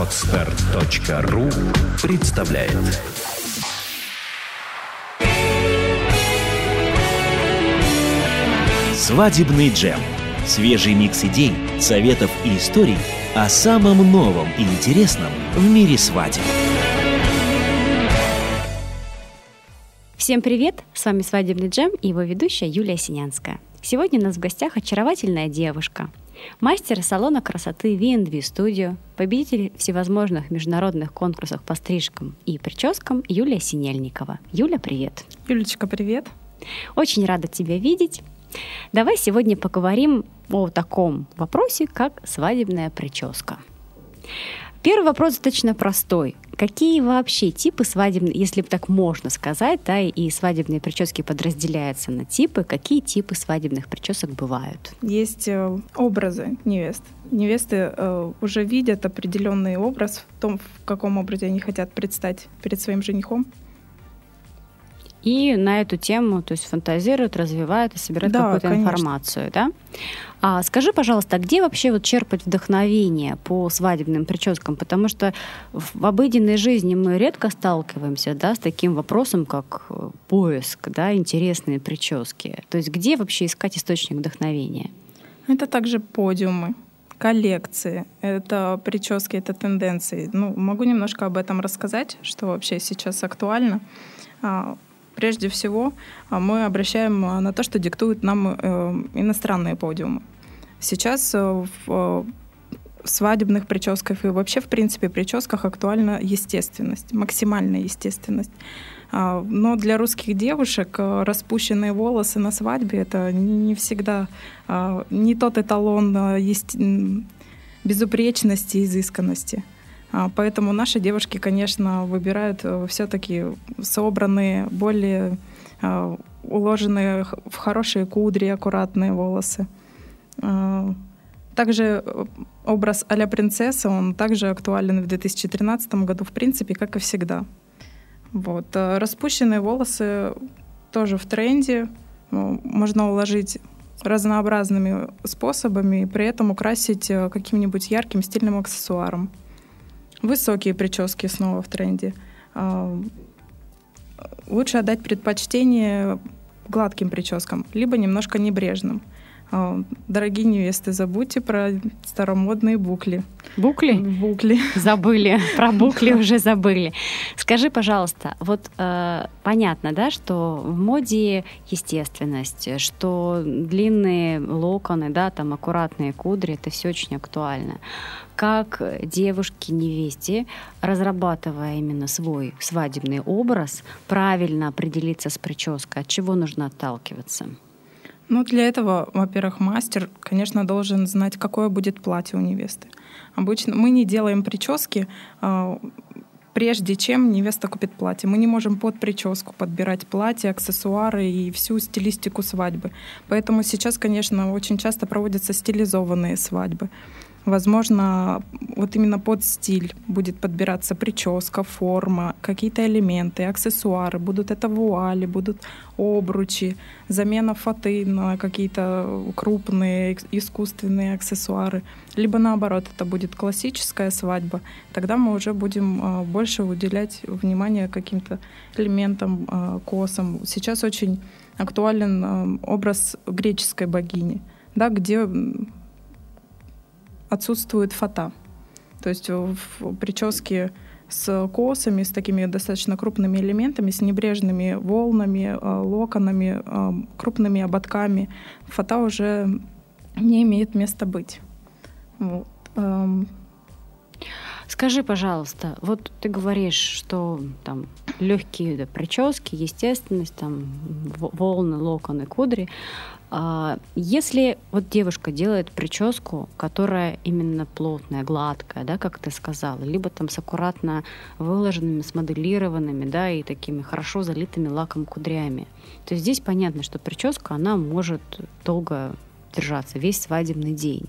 Отстар.ру представляет Свадебный джем. Свежий микс идей, советов и историй о самом новом и интересном в мире свадеб. Всем привет! С вами «Свадебный джем» и его ведущая Юлия Синянская. Сегодня у нас в гостях очаровательная девушка, мастер салона красоты V&V Studio, победитель всевозможных международных конкурсов по стрижкам и прическам Юлия Синельникова. Юля, привет! Юлечка, привет! Очень рада тебя видеть. Давай сегодня поговорим о таком вопросе, как свадебная прическа. Первый вопрос достаточно простой. Какие вообще типы свадебные, если так можно сказать, да, и свадебные прически подразделяются на типы, какие типы свадебных причесок бывают? Есть э, образы невест. Невесты э, уже видят определенный образ в том, в каком образе они хотят предстать перед своим женихом и на эту тему, то есть фантазируют, развивают и собирают да, какую-то конечно. информацию, да? А скажи, пожалуйста, где вообще вот черпать вдохновение по свадебным прическам? Потому что в обыденной жизни мы редко сталкиваемся, да, с таким вопросом, как э, поиск, да, интересные прически. То есть где вообще искать источник вдохновения? Это также подиумы, коллекции, это прически, это тенденции. Ну, могу немножко об этом рассказать, что вообще сейчас актуально. Прежде всего, а, мы обращаем а, на то, что диктуют нам э, иностранные подиумы. Сейчас э, в свадебных прическах и вообще, в принципе, прическах актуальна естественность, максимальная естественность. А, но для русских девушек э, распущенные волосы на свадьбе это не всегда не тот эталон безупречности и изысканности. А, поэтому наши девушки, конечно, выбирают э, все-таки собранные, более а, уложенные в хорошие кудри, аккуратные волосы. А, также э, образ а-ля принцесса, он также актуален в 2013 году, в принципе, как и всегда. Вот. Распущенные волосы тоже в тренде. Можно уложить разнообразными способами и при этом украсить э, каким-нибудь ярким стильным аксессуаром. Высокие прически снова в тренде. А, лучше отдать предпочтение гладким прическам, либо немножко небрежным. А, дорогие невесты, забудьте про старомодные букли. Букли? Букли. Забыли. Про букли уже забыли. Скажи, пожалуйста, вот э, понятно, да, что в моде естественность, что длинные локоны, да, там аккуратные кудри, это все очень актуально. Как девушке-невесте, разрабатывая именно свой свадебный образ, правильно определиться с прической, от чего нужно отталкиваться? Ну, для этого, во-первых, мастер, конечно, должен знать, какое будет платье у невесты. Обычно мы не делаем прически э, прежде, чем невеста купит платье. Мы не можем под прическу подбирать платье, аксессуары и всю стилистику свадьбы. Поэтому сейчас, конечно, очень часто проводятся стилизованные свадьбы. Возможно, вот именно под стиль будет подбираться прическа, форма, какие-то элементы, аксессуары. Будут это вуали, будут обручи, замена фаты на какие-то крупные искусственные аксессуары. Либо наоборот, это будет классическая свадьба. Тогда мы уже будем а, больше уделять внимание каким-то элементам, а, косам. Сейчас очень актуален а, образ греческой богини, да, где отсутствует фата. То есть в прическе с косами, с такими достаточно крупными элементами, с небрежными волнами, э, локонами, э, крупными ободками, фата уже не имеет места быть. Вот. Скажи, пожалуйста, вот ты говоришь, что там легкие да, прически, естественность, там волны, локоны, кудри. А, если вот девушка делает прическу, которая именно плотная, гладкая, да, как ты сказала, либо там с аккуратно выложенными, смоделированными, да, и такими хорошо залитыми лаком кудрями, то здесь понятно, что прическа, она может долго держаться весь свадебный день.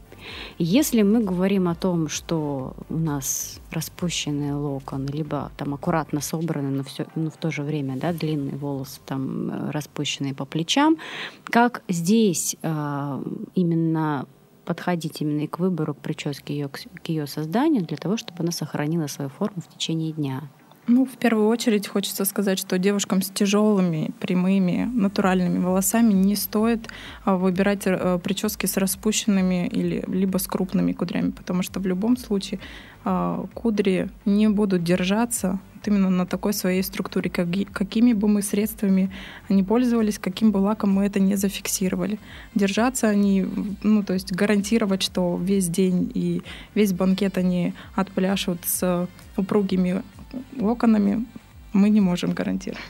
Если мы говорим о том, что у нас распущенные локоны, либо там аккуратно собраны, но, все, но в то же время да, длинные волосы там э, распущенные по плечам, как здесь э, именно подходить именно и к выбору, к прическе, ее, к ее созданию, для того, чтобы она сохранила свою форму в течение дня? Ну, в первую очередь хочется сказать, что девушкам с тяжелыми, прямыми, натуральными волосами не стоит а, выбирать э, прически с распущенными или либо с крупными кудрями, потому что в любом случае а, кудри не будут держаться именно на такой своей структуре, как, какими бы мы средствами ни пользовались, каким бы лаком мы это не зафиксировали. Держаться они, ну, то есть гарантировать, что весь день и весь банкет они отпляшут с упругими локонами мы не можем гарантировать.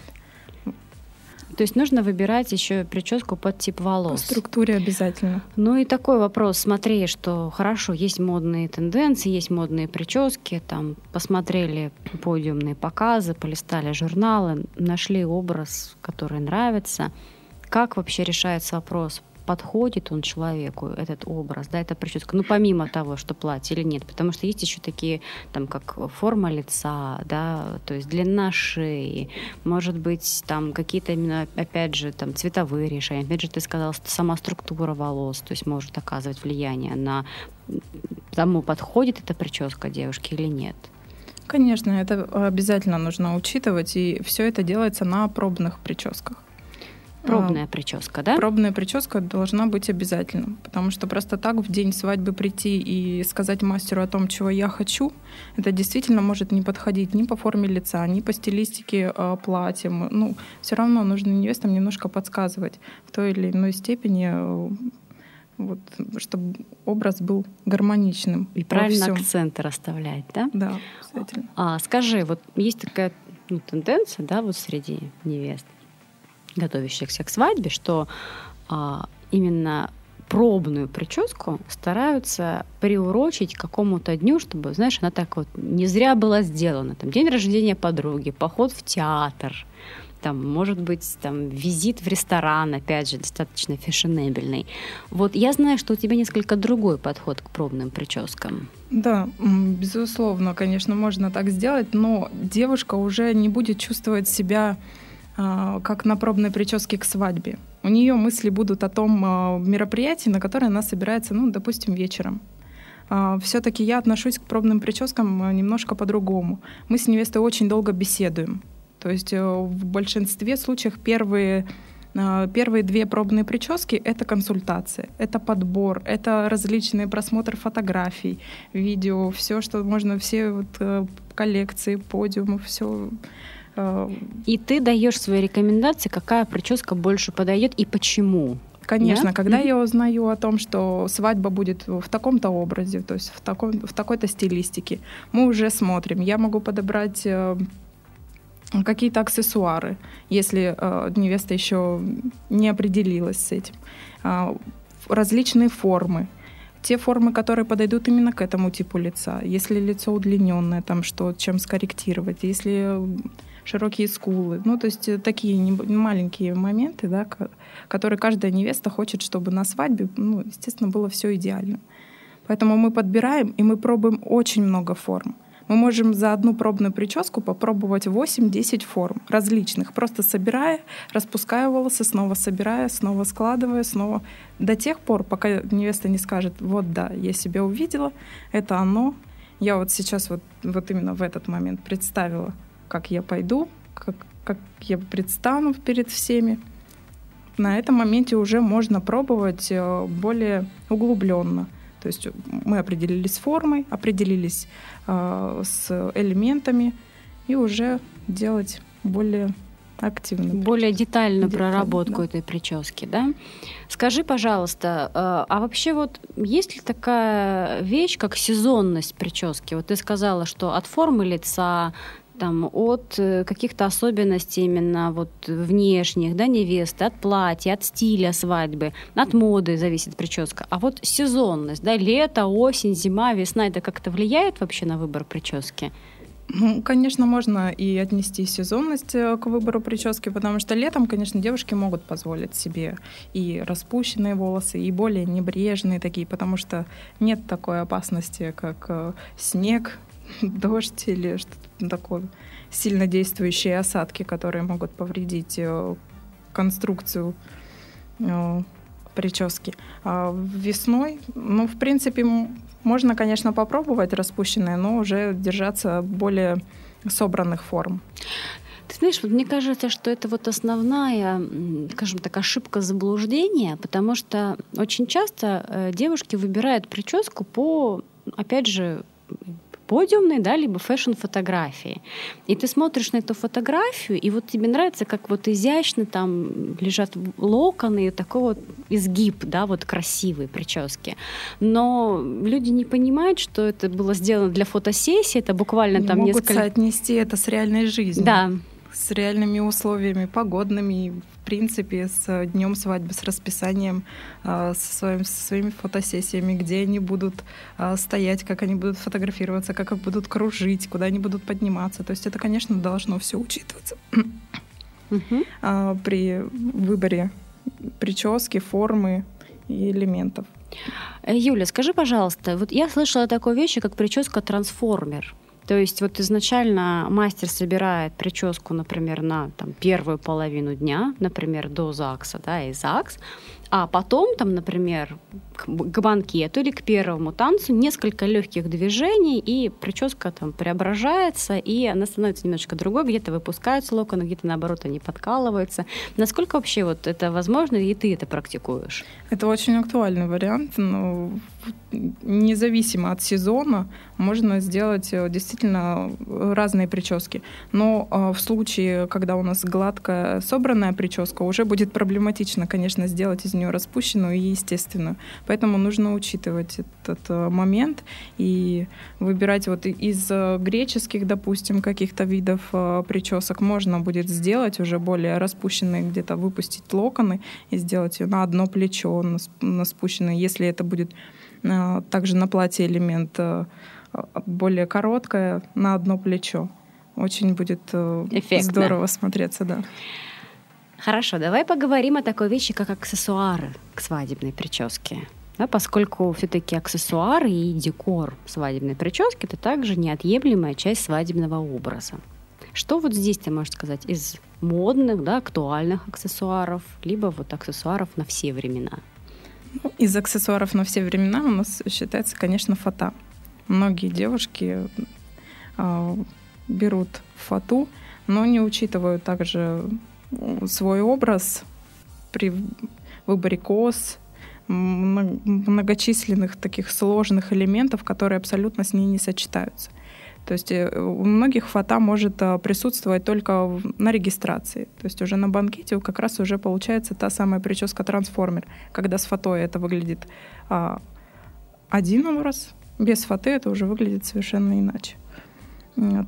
То есть нужно выбирать еще прическу под тип волос. По структуре обязательно. Ну и такой вопрос. Смотри, что хорошо, есть модные тенденции, есть модные прически, там посмотрели подиумные показы, полистали журналы, нашли образ, который нравится. Как вообще решается вопрос? Подходит он человеку, этот образ, да, эта прическа, ну, помимо того, что платье или нет, потому что есть еще такие, там, как форма лица, да, то есть длина шеи, может быть, там, какие-то именно, опять же, там, цветовые решения, опять же, ты сказала, что сама структура волос, то есть может оказывать влияние на тому, подходит эта прическа девушке или нет. Конечно, это обязательно нужно учитывать, и все это делается на пробных прическах. Пробная прическа, да? Пробная прическа должна быть обязательно, потому что просто так в день свадьбы прийти и сказать мастеру о том, чего я хочу, это действительно может не подходить ни по форме лица, ни по стилистике э, платья. Ну, все равно нужно невестам немножко подсказывать в той или иной степени э, вот, чтобы образ был гармоничным. И правильно всем. акценты расставлять, да? Да, обязательно. А, скажи, вот есть такая ну, тенденция, да, вот среди невест, готовящихся к свадьбе, что а, именно пробную прическу стараются приурочить к какому-то дню, чтобы, знаешь, она так вот не зря была сделана. Там день рождения подруги, поход в театр, там, может быть, там, визит в ресторан, опять же, достаточно фешенебельный. Вот я знаю, что у тебя несколько другой подход к пробным прическам. Да, безусловно, конечно, можно так сделать, но девушка уже не будет чувствовать себя как на пробной прическе к свадьбе. У нее мысли будут о том а, мероприятии, на которое она собирается, ну, допустим, вечером. А, Все-таки я отношусь к пробным прическам немножко по-другому. Мы с невестой очень долго беседуем. То есть э, в большинстве случаев первые Первые две пробные прически — это консультация, это подбор, это различные просмотры фотографий, видео, все, что можно, все вот э, коллекции, подиумы, все и ты даешь свои рекомендации, какая прическа больше подойдет и почему. Конечно, да? когда mm-hmm. я узнаю о том, что свадьба будет в таком-то образе, то есть в, таком, в такой-то стилистике, мы уже смотрим. Я могу подобрать э, какие-то аксессуары, если э, невеста еще не определилась с этим. Э, различные формы. Те формы, которые подойдут именно к этому типу лица. Если лицо удлиненное, там что, чем скорректировать. Если широкие скулы. Ну, то есть э, такие маленькие моменты, да, которые каждая невеста хочет, чтобы на свадьбе, ну, естественно, было все идеально. Поэтому мы подбираем, и мы пробуем очень много форм. Мы можем за одну пробную прическу попробовать 8-10 форм различных, просто собирая, распуская волосы, снова собирая, снова складывая, снова до тех пор, пока невеста не скажет, вот да, я себя увидела, это оно. Я вот сейчас вот, вот именно в этот момент представила как я пойду, как, как я предстану перед всеми. На этом моменте уже можно пробовать э, более углубленно. То есть мы определились с формой, определились э, с элементами и уже делать более активно. Более детальную Детально, проработку да. этой прически, да? Скажи, пожалуйста, э, а вообще вот есть ли такая вещь, как сезонность прически? Вот ты сказала, что от формы лица, там, от э, каких-то особенностей именно вот внешних, да, невесты, от платья, от стиля свадьбы, от моды зависит прическа. А вот сезонность, да, лето, осень, зима, весна, это как-то влияет вообще на выбор прически? Ну, конечно, можно и отнести сезонность э, к выбору прически, потому что летом, конечно, девушки могут позволить себе и распущенные волосы, и более небрежные такие, потому что нет такой опасности, как э, снег, дождь или что-то такое, сильно действующие осадки, которые могут повредить э, конструкцию э, прически. А весной, ну, в принципе, можно, конечно, попробовать распущенные, но уже держаться более собранных форм. Ты знаешь, вот мне кажется, что это вот основная, скажем так, ошибка заблуждения, потому что очень часто э, девушки выбирают прическу по, опять же, подиумной, да, либо фэшн-фотографии. И ты смотришь на эту фотографию, и вот тебе нравится, как вот изящно там лежат локоны, и такой вот изгиб, да, вот красивые прически. Но люди не понимают, что это было сделано для фотосессии, это буквально не там могут несколько... соотнести это с реальной жизнью. Да, с реальными условиями погодными, в принципе, с днем свадьбы, с расписанием, а, со, своим, со своими фотосессиями, где они будут а, стоять, как они будут фотографироваться, как их будут кружить, куда они будут подниматься. То есть это, конечно, должно все учитываться uh при выборе прически, формы и элементов. Э, Юля, скажи, пожалуйста, вот я слышала такую вещь, как прическа трансформер. То есть вот изначально мастер собирает прическу, например, на там, первую половину дня, например, до ЗАГСа, да, и ЗАГС, а потом, там, например, к, к банкету или к первому танцу несколько легких движений, и прическа там преображается, и она становится немножко другой, где-то выпускаются локоны, где-то наоборот они подкалываются. Насколько вообще вот это возможно, и ты это практикуешь? Это очень актуальный вариант, но независимо от сезона можно сделать э, действительно разные прически. Но э, в случае, когда у нас гладкая собранная прическа, уже будет проблематично, конечно, сделать из нее распущенную и естественную. Поэтому нужно учитывать этот э, момент и выбирать вот из греческих, допустим, каких-то видов причесок можно будет сделать уже более распущенные, где-то выпустить локоны и сделать ее на одно плечо, на, спущенные, если это будет Э, также на платье элемент э, более короткое на одно плечо. Очень будет э, Эффектно. здорово смотреться, да. Хорошо, давай поговорим о такой вещи, как аксессуары к свадебной прическе. Да, поскольку все-таки аксессуары и декор свадебной прически это также неотъемлемая часть свадебного образа. Что вот здесь ты можешь сказать из модных, да, актуальных аксессуаров, либо вот аксессуаров на все времена? Из аксессуаров на все времена у нас считается, конечно, фата. Многие девушки э, берут фату, но не учитывают также свой образ при выборе кос, многочисленных таких сложных элементов, которые абсолютно с ней не сочетаются. То есть э, у многих фото может э, присутствовать только на регистрации. То есть уже на банкете как раз уже получается та самая прическа трансформер, когда с фото это выглядит а, один образ, без фото это уже выглядит совершенно иначе.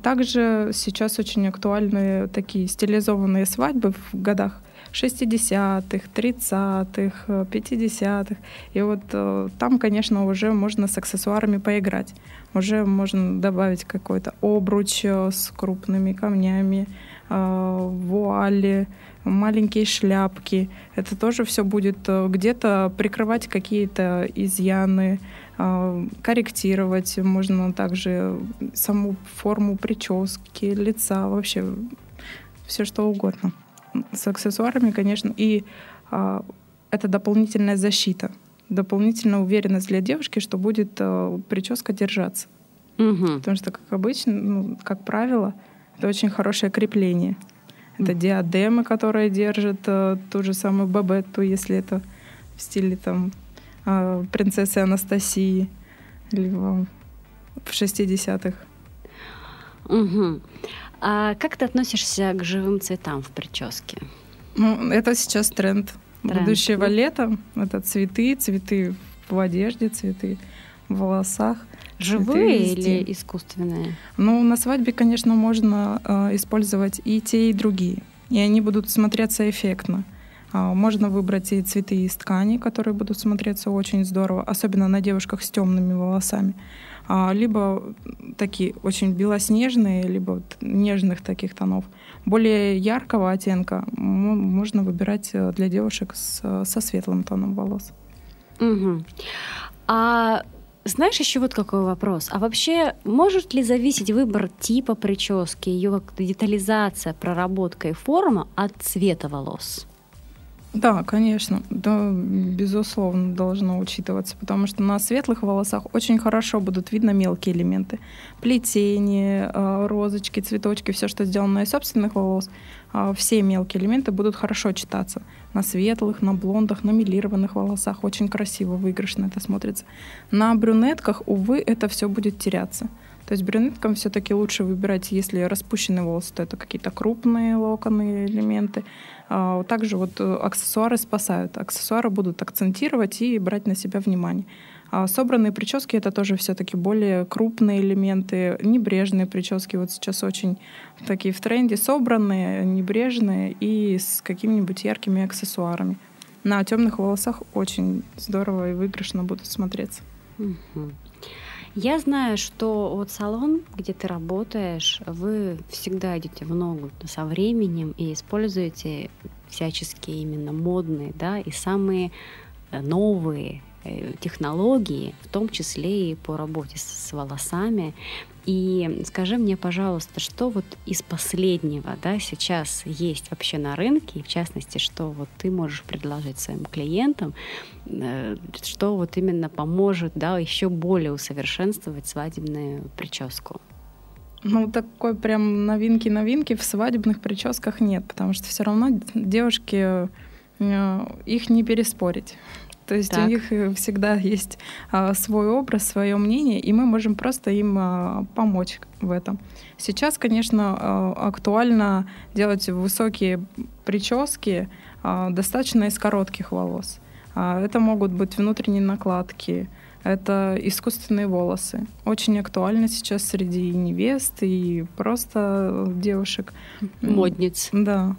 Также сейчас очень актуальны такие стилизованные свадьбы в годах 60-х, 30-х, 50-х. И вот э, там, конечно, уже можно с аксессуарами поиграть. Уже можно добавить какой-то обруч э, с крупными камнями, э, вуали, маленькие шляпки. Это тоже все будет где-то прикрывать какие-то изъяны, корректировать. Можно также саму форму прически, лица, вообще все что угодно с аксессуарами, конечно, и а, это дополнительная защита, дополнительная уверенность для девушки, что будет а, прическа держаться. Угу. Потому что, как обычно, ну, как правило, это очень хорошее крепление. Это mm. диадемы, которые держат а, ту же самую бабетту, если это в стиле там а, принцессы Анастасии, либо в 60-х. Угу. А как ты относишься к живым цветам в прическе? Ну, это сейчас тренд. тренд. Будущего лета это цветы, цветы в одежде, цветы в волосах. Живые или искусственные? Ну, на свадьбе, конечно, можно э, использовать и те, и другие. И они будут смотреться эффектно. Э, можно выбрать и цветы из ткани, которые будут смотреться очень здорово, особенно на девушках с темными волосами. А, либо такие очень белоснежные, либо вот нежных таких тонов. Более яркого оттенка можно выбирать э, для девушек с, со светлым тоном волос. Угу. А знаешь, еще вот какой вопрос. А вообще, может ли зависеть выбор типа прически, ее детализация, проработка и форма от цвета волос? Да, конечно, да, безусловно, должно учитываться, потому что на светлых волосах очень хорошо будут видно мелкие элементы. Плетение, а, розочки, цветочки, все, что сделано из собственных волос, а, все мелкие элементы будут хорошо читаться. На светлых, на блондах, на милированных волосах очень красиво, выигрышно это смотрится. На брюнетках, увы, это все будет теряться. То есть брюнеткам все-таки лучше выбирать, если распущенные волосы, то это какие-то крупные локоны, элементы. Также вот э, аксессуары спасают. Аксессуары будут акцентировать и брать на себя внимание. А собранные прически это тоже все-таки более крупные элементы, небрежные прически. Вот сейчас очень такие в тренде собранные, небрежные и с какими-нибудь яркими аксессуарами. На темных волосах очень здорово и выигрышно будут смотреться. Угу. Я знаю, что вот салон, где ты работаешь, вы всегда идете в ногу со временем и используете всяческие именно модные, да, и самые э, новые э, технологии, в том числе и по работе с волосами. И скажи мне, пожалуйста, что вот из последнего да, сейчас есть вообще на рынке, и в частности, что вот ты можешь предложить своим клиентам, э, что вот именно поможет да, еще более усовершенствовать свадебную прическу? Ну, такой прям новинки-новинки в свадебных прическах нет, потому что все равно девушки, э, их не переспорить. То есть так. у них э, всегда есть а, свой образ, свое мнение, и мы можем просто им а, помочь в этом. Сейчас, конечно, а, актуально делать высокие прически а, достаточно из коротких волос. А, это могут быть внутренние накладки, это искусственные волосы. Очень актуально сейчас среди невест и просто девушек. Модниц. Да.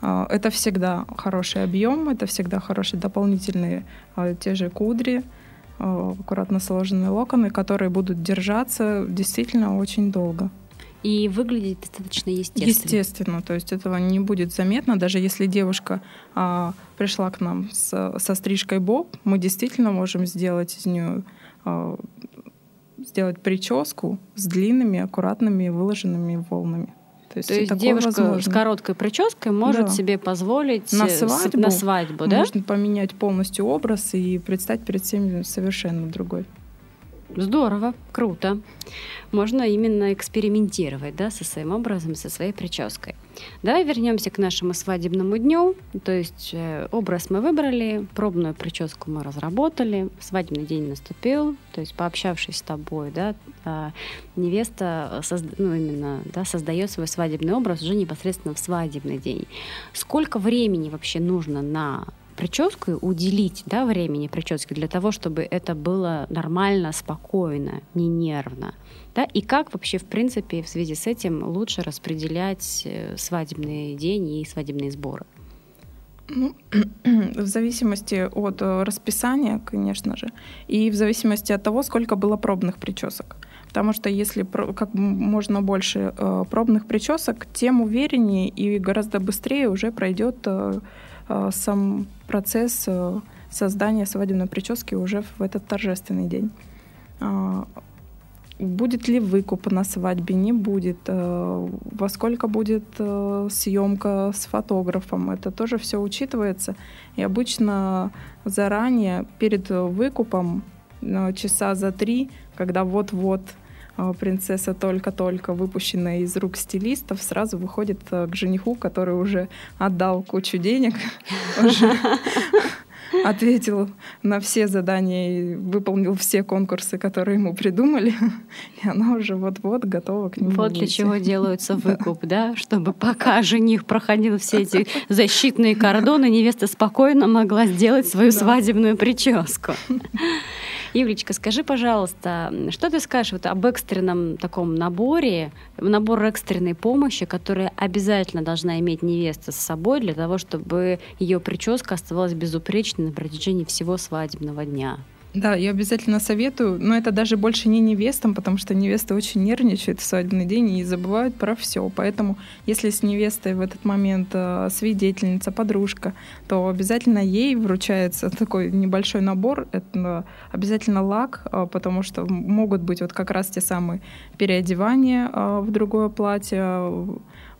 А, это всегда хороший объем, это всегда хорошие дополнительные а, те же кудри, а, аккуратно сложенные локоны, которые будут держаться действительно очень долго. И выглядит достаточно естественно. Естественно, то есть этого не будет заметно, даже если девушка а, пришла к нам с, со стрижкой боб, мы действительно можем сделать из нее а, сделать прическу с длинными, аккуратными выложенными волнами. То есть, То есть девушка возможно. с короткой прической может да. себе позволить на свадьбу, на свадьбу да? Можно поменять полностью образ и предстать перед всеми совершенно другой. Здорово, круто. Можно именно экспериментировать да, со своим образом, со своей прической. Давай вернемся к нашему свадебному дню. То есть э, образ мы выбрали, пробную прическу мы разработали, свадебный день наступил. То есть пообщавшись с тобой, да, э, невеста созда- ну, именно, да, создает свой свадебный образ уже непосредственно в свадебный день. Сколько времени вообще нужно на прическу уделить да, времени прическе для того, чтобы это было нормально, спокойно, не нервно. Да? И как вообще, в принципе, в связи с этим лучше распределять э, свадебный день и свадебные сборы? Ну, в зависимости от э, расписания, конечно же, и в зависимости от того, сколько было пробных причесок. Потому что если как можно больше э, пробных причесок, тем увереннее и гораздо быстрее уже пройдет сам процесс создания свадебной прически уже в этот торжественный день. Будет ли выкуп на свадьбе, не будет, э, во сколько будет съемка с фотографом, это тоже все учитывается. И обычно заранее, перед выкупом, часа за три, когда вот-вот принцесса только-только выпущенная из рук стилистов, сразу выходит э, к жениху, который уже отдал кучу денег, ответил на все задания и выполнил все конкурсы, которые ему придумали, и она уже вот-вот готова к нему. Вот для чего делаются выкуп, да, чтобы пока жених проходил все эти защитные кордоны, невеста спокойно могла сделать свою свадебную прическу. Юлечка, скажи, пожалуйста, что ты скажешь вот об экстренном таком наборе, набор экстренной помощи, который обязательно должна иметь невеста с собой для того, чтобы ее прическа оставалась безупречной на протяжении всего свадебного дня? Да, я обязательно советую, но это даже больше не невестам, потому что невесты очень нервничают в свадебный день и забывают про все. Поэтому, если с невестой в этот момент э, свидетельница, подружка, то обязательно ей вручается такой небольшой набор. Это обязательно лак, э, потому что могут быть вот как раз те самые переодевания э, в другое платье,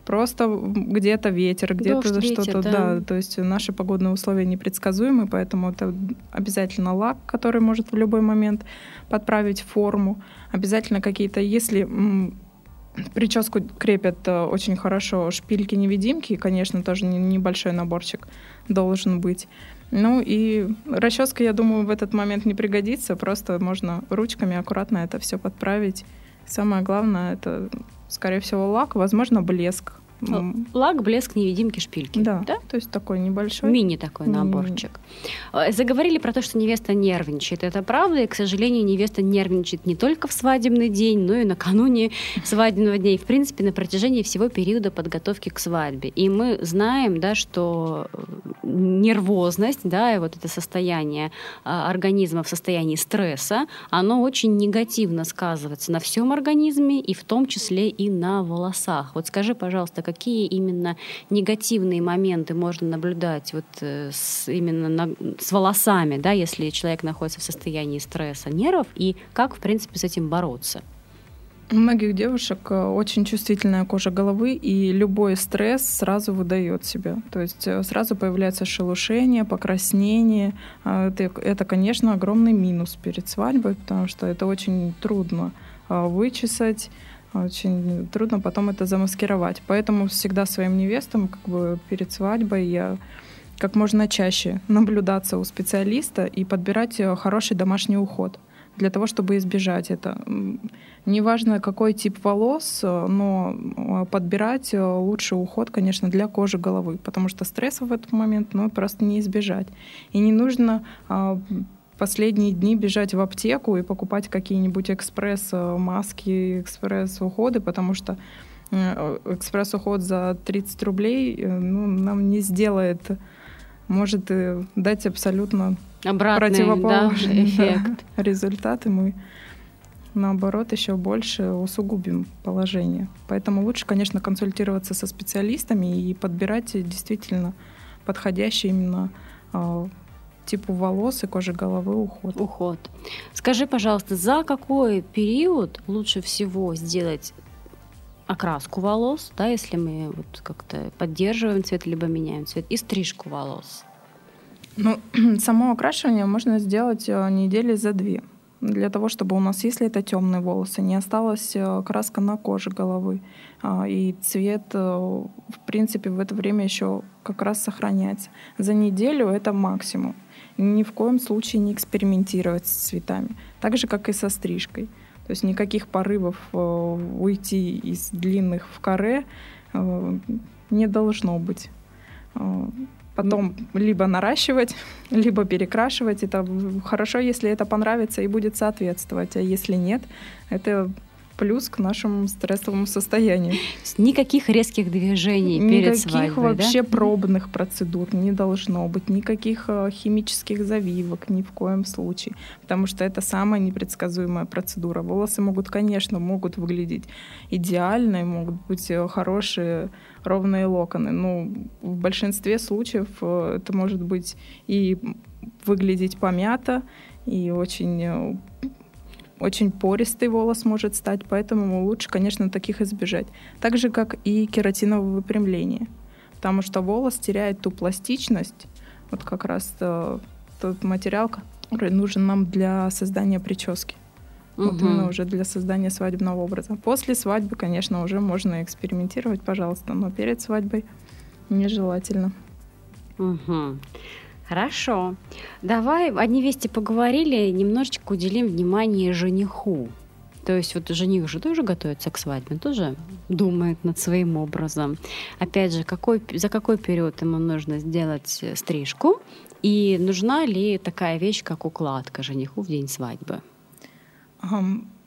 просто где-то ветер, где-то что-то, да. да, то есть наши погодные условия непредсказуемы, поэтому это обязательно лак, который может в любой момент подправить форму, обязательно какие-то, если прическу крепят э, очень хорошо шпильки-невидимки, конечно, тоже небольшой наборчик должен быть. Ну и расческа, я думаю, в этот момент не пригодится, просто можно ручками аккуратно это все подправить. Самое главное, это, скорее всего, лак, возможно, блеск. Лак, блеск, невидимки, шпильки. Да, да? то есть такой небольшой. Мини такой наборчик. Мини. Э, заговорили про то, что невеста нервничает. Это правда, и, к сожалению, невеста нервничает не только в свадебный день, но и накануне свадебного дня, и, в принципе, на протяжении всего периода подготовки к свадьбе. И мы знаем, да, что э, нервозность, да, и вот это состояние организма в состоянии стресса, оно очень негативно сказывается на всем организме, и в том числе и на волосах. Вот скажи, пожалуйста, какие именно негативные моменты можно наблюдать вот э, с, именно на, с волосами, да, если человек находится в состоянии стресса, нервов, и как, в принципе, с этим бороться? У многих девушек э, очень чувствительная кожа головы, и любой стресс сразу выдает себя. То есть э, сразу появляется шелушение, покраснение. А, это, это, конечно, огромный минус перед свадьбой, потому что это очень трудно а, вычесать, очень трудно потом это замаскировать. Поэтому всегда своим невестам как бы перед свадьбой я как можно чаще наблюдаться у специалиста и подбирать э, хороший домашний уход для того, чтобы избежать это. Неважно, какой тип волос, э, но э, подбирать лучший уход, конечно, для кожи головы, потому что стресса в этот момент ну, просто не избежать. И не нужно а, последние дни бежать в аптеку и покупать какие-нибудь экспресс-маски, экспресс-уходы, потому что э, экспресс-уход за 30 рублей э, ну, нам не сделает, может дать абсолютно Обратный, противоположный да, эффект. Да, результаты. Мы наоборот еще больше усугубим положение. Поэтому лучше, конечно, консультироваться со специалистами и подбирать действительно подходящий именно а, типу волос и кожи головы уход. Уход. Скажи, пожалуйста, за какой период лучше всего сделать окраску волос, да, если мы вот как-то поддерживаем цвет, либо меняем цвет, и стрижку волос? Ну, само окрашивание можно сделать э, недели за две. Для того, чтобы у нас, если это темные волосы, не осталась э, краска на коже головы. А, и цвет, э, в принципе, в это время еще как раз сохраняется. За неделю это максимум ни в коем случае не экспериментировать с цветами. Так же, как и со стрижкой. То есть никаких порывов э, уйти из длинных в каре э, не должно быть. Э, потом либо наращивать, либо перекрашивать. Это хорошо, если это понравится и будет соответствовать. А если нет, это плюс к нашему стрессовому состоянию. Никаких резких движений никаких перед свадьбой, Никаких вообще да? пробных процедур не должно быть, никаких э, химических завивок ни в коем случае, потому что это самая непредсказуемая процедура. Волосы могут, конечно, могут выглядеть идеально, могут быть э, хорошие ровные локоны, но в большинстве случаев э, это может быть и выглядеть помято, и очень очень пористый волос может стать, поэтому лучше, конечно, таких избежать. Так же, как и кератиновое выпрямление. Потому что волос теряет ту пластичность, вот как раз э, тот материал, который нужен нам для создания прически. Угу. Вот именно уже для создания свадебного образа. После свадьбы, конечно, уже можно экспериментировать, пожалуйста, но перед свадьбой нежелательно. Угу. Хорошо. Давай о невесте поговорили, немножечко уделим внимание жениху. То есть вот жених же тоже готовится к свадьбе, тоже думает над своим образом. Опять же, какой, за какой период ему нужно сделать стрижку? И нужна ли такая вещь, как укладка жениху в день свадьбы?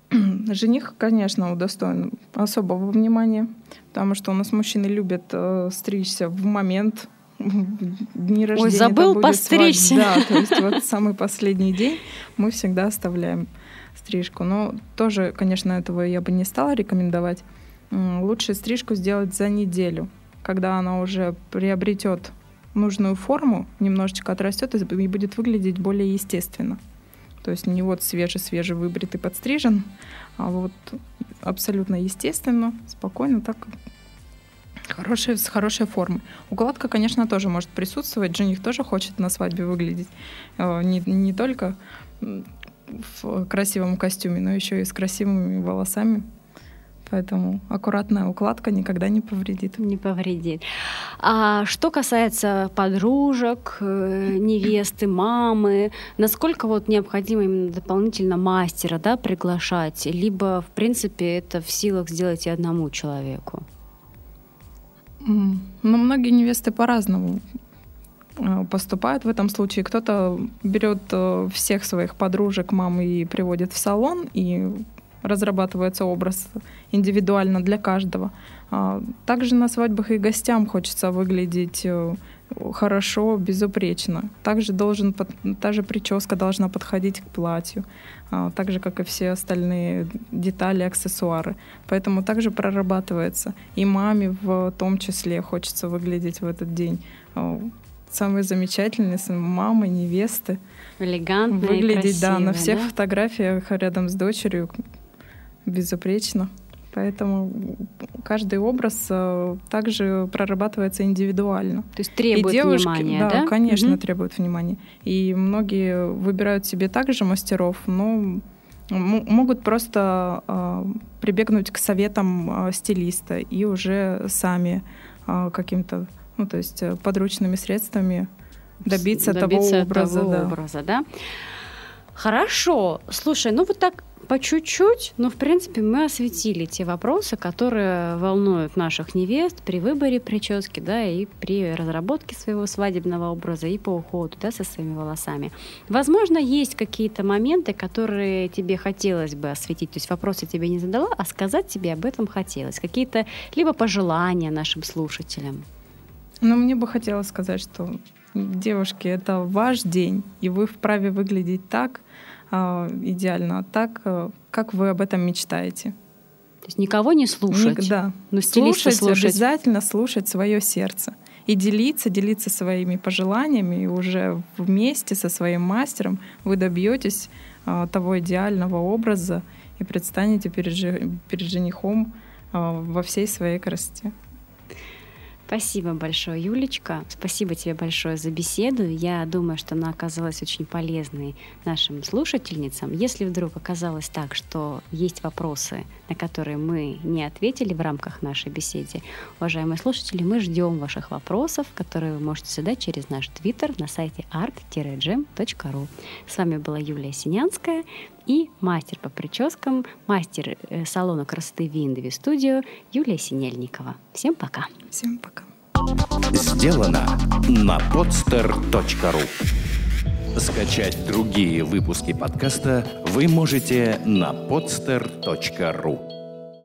Жених, конечно, удостоен особого внимания, потому что у нас мужчины любят э, стричься в момент дни рождения. Ой, забыл постричься. Да, то есть вот самый последний день мы всегда оставляем стрижку. Но тоже, конечно, этого я бы не стала рекомендовать. Лучше стрижку сделать за неделю, когда она уже приобретет нужную форму, немножечко отрастет и будет выглядеть более естественно. То есть не вот свежий-свежий выбритый подстрижен, а вот абсолютно естественно, спокойно так Хорошие, с хорошей формой. Укладка, конечно, тоже может присутствовать. Жених тоже хочет на свадьбе выглядеть э, не, не только в красивом костюме, но еще и с красивыми волосами. Поэтому аккуратная укладка никогда не повредит. Не повредит. А что касается подружек, э, невесты, мамы, насколько вот необходимо именно дополнительно мастера да, приглашать, либо, в принципе, это в силах сделать и одному человеку? Ну, многие невесты по-разному э, поступают в этом случае. Кто-то берет э, всех своих подружек, мам и приводит в салон, и разрабатывается образ индивидуально для каждого. А, также на свадьбах и гостям хочется выглядеть э, хорошо, безупречно. Также должен, та же прическа должна подходить к платью, а, так же, как и все остальные детали, аксессуары. Поэтому также прорабатывается. И маме в том числе хочется выглядеть в этот день а, самые замечательные, мамы, невесты. Элегантные, Выглядеть, красивые, да, на всех да? фотографиях рядом с дочерью безупречно. Поэтому каждый образ э, также прорабатывается индивидуально. То есть требует и девушки, внимания, да? да? конечно, Мгм. требует внимания. И многие выбирают себе также мастеров, но могут просто э, прибегнуть к советам э, стилиста и уже сами э, каким-то, ну то есть э, подручными средствами добиться, Добиться того образа. того да. образа, да? Хорошо. Слушай, ну вот так по чуть-чуть, но в принципе мы осветили те вопросы, которые волнуют наших невест при выборе прически, да, и при разработке своего свадебного образа и по уходу, да, со своими волосами. Возможно, есть какие-то моменты, которые тебе хотелось бы осветить, то есть вопросы тебе не задала, а сказать тебе об этом хотелось. Какие-то либо пожелания нашим слушателям. Но мне бы хотелось сказать, что девушки, это ваш день, и вы вправе выглядеть так а, идеально, так, а, как вы об этом мечтаете. То есть никого не слушать. Ник- да. Но слушать, слушать. обязательно слушать свое сердце. И делиться, делиться своими пожеланиями, и уже вместе со своим мастером вы добьетесь а, того идеального образа и предстанете перед, перед женихом а, во всей своей красоте. Спасибо большое, Юлечка. Спасибо тебе большое за беседу. Я думаю, что она оказалась очень полезной нашим слушательницам. Если вдруг оказалось так, что есть вопросы, на которые мы не ответили в рамках нашей беседы, уважаемые слушатели, мы ждем ваших вопросов, которые вы можете задать через наш твиттер на сайте art-gem.ru. С вами была Юлия Синянская и мастер по прическам, мастер э, салона красоты Виндови Студио Юлия Синельникова. Всем пока! Всем пока. Сделано на podster.ru Скачать другие выпуски подкаста вы можете на podster.ru